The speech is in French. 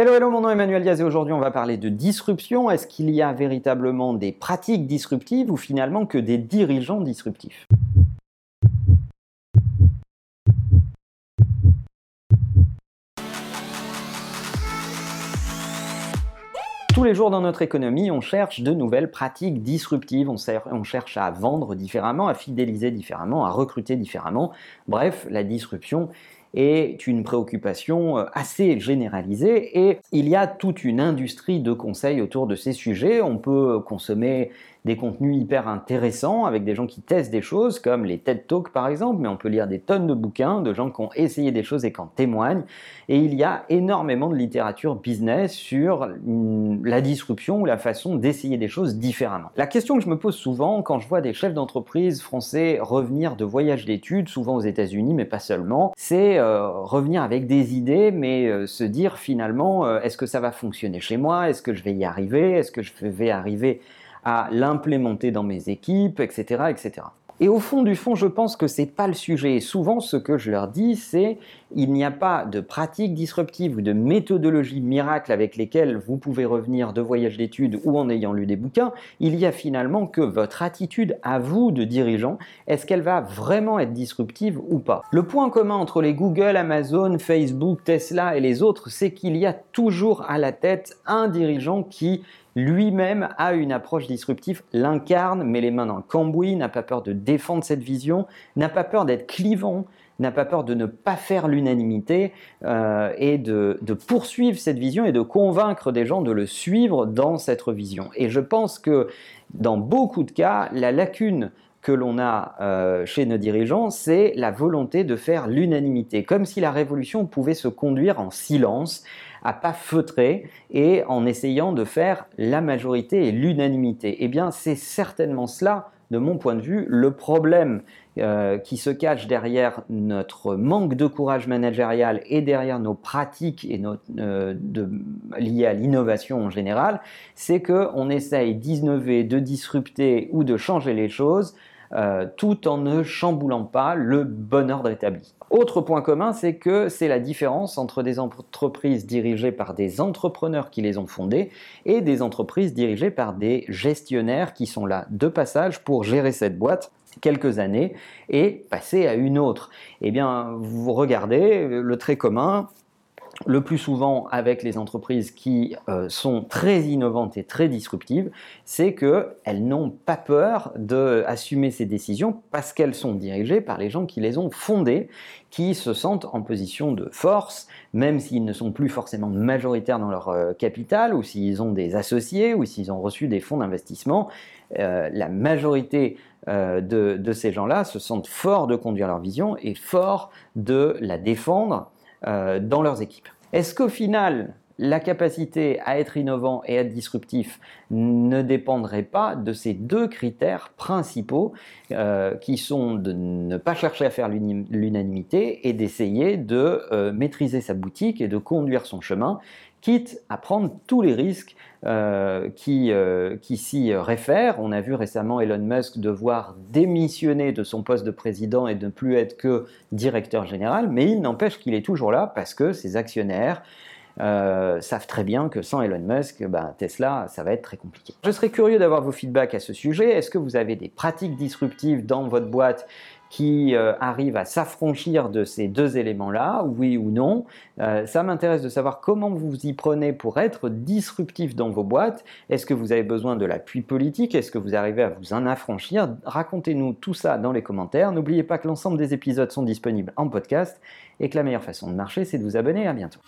Hello, hello, mon nom est Emmanuel Diaz et aujourd'hui on va parler de disruption. Est-ce qu'il y a véritablement des pratiques disruptives ou finalement que des dirigeants disruptifs? Tous les jours dans notre économie, on cherche de nouvelles pratiques disruptives, on, cherche à vendre différemment, à fidéliser différemment, à recruter différemment. Bref, la disruption est une préoccupation euh, assez généralisée et il y a toute une industrie de conseils autour de ces sujets. On peut consommer des contenus hyper intéressants avec des gens qui testent des choses comme les TED Talks par exemple, mais on peut lire des tonnes de bouquins de gens qui ont essayé des choses et qui en témoignent. Et il y a énormément de littérature business sur mm, la disruption ou la façon d'essayer des choses différemment. La question que je me pose souvent quand je vois des chefs d'entreprise français revenir de voyages d'études, souvent aux États-Unis, mais pas seulement, c'est euh, revenir avec des idées, mais euh, se dire finalement, euh, est-ce que ça va fonctionner chez moi? Est-ce que je vais y arriver? Est-ce que je vais arriver à l'implémenter dans mes équipes, etc., etc. Et au fond du fond, je pense que c'est pas le sujet. Et souvent, ce que je leur dis, c'est il n'y a pas de pratique disruptive ou de méthodologie miracle avec lesquelles vous pouvez revenir de voyage d'études ou en ayant lu des bouquins. Il y a finalement que votre attitude à vous de dirigeant, est-ce qu'elle va vraiment être disruptive ou pas? Le point commun entre les Google, Amazon, Facebook, Tesla et les autres, c'est qu'il y a toujours à la tête un dirigeant qui lui-même a une approche disruptive, l'incarne, met les mains dans le cambouis, n'a pas peur de défendre cette vision, n'a pas peur d'être clivant, n'a pas peur de ne pas faire l'unanimité euh, et de, poursuivre cette vision et de convaincre des gens de le suivre dans cette vision. Et je pense que dans beaucoup de cas, la lacune que l'on a euh, chez nos dirigeants, c'est la volonté de faire l'unanimité, comme si la révolution pouvait se conduire en silence, à pas feutrer et en essayant de faire la majorité et l'unanimité. Eh bien, c'est certainement cela, de mon point de vue, le problème euh, qui se cache derrière notre manque de courage managérial et derrière nos pratiques euh, liées à l'innovation en général, c'est qu'on essaye d'innover, de disrupter ou de changer les choses euh, tout en ne chamboulant pas le bon ordre établi. Autre point commun, c'est que c'est la différence entre des entreprises dirigées par des entrepreneurs qui les ont fondées et des entreprises dirigées par des gestionnaires qui sont là de passage pour gérer cette boîte quelques années et passer à une autre. Eh bien, vous regardez, le trait commun, le plus souvent avec les entreprises qui euh, sont très innovantes et très disruptives, c'est qu'elles n'ont pas peur d'assumer ces décisions parce qu'elles sont dirigées par les gens qui les ont fondées, qui se sentent en position de force, même s'ils ne sont plus forcément majoritaires dans leur euh, capital, ou s'ils ont des associés, ou s'ils ont reçu des fonds d'investissement. Euh, la majorité de, ces gens-là se sentent forts de conduire leur vision et forts de la défendre dans leurs équipes. Est-ce qu'au final, la capacité à être innovant et à être disruptif ne dépendrait pas de ces deux critères principaux euh, qui sont de ne pas chercher à faire l'unanimité et d'essayer de euh, maîtriser sa boutique et de conduire son chemin quitte à prendre tous les risques euh, qui, s'y réfèrent. On a vu récemment Elon Musk devoir démissionner de son poste de président et ne plus être que directeur général, mais il n'empêche qu'il est toujours là parce que ses actionnaires euh, savent très bien que sans Elon Musk, ben, Tesla, ça va être très compliqué. Je serais curieux d'avoir vos feedbacks à ce sujet. Est-ce que vous avez des pratiques disruptives dans votre boîte qui euh, arrive à s'affranchir de ces deux éléments-là, oui ou non. Euh, ça m'intéresse de savoir comment vous y prenez pour être disruptif dans vos boîtes. Est-ce que vous avez besoin de l'appui politique? Est-ce que vous arrivez à vous en affranchir? Racontez-nous tout ça dans les commentaires. N'oubliez pas que l'ensemble des épisodes sont disponibles en podcast et que la meilleure façon de marcher, c'est de vous abonner. À bientôt.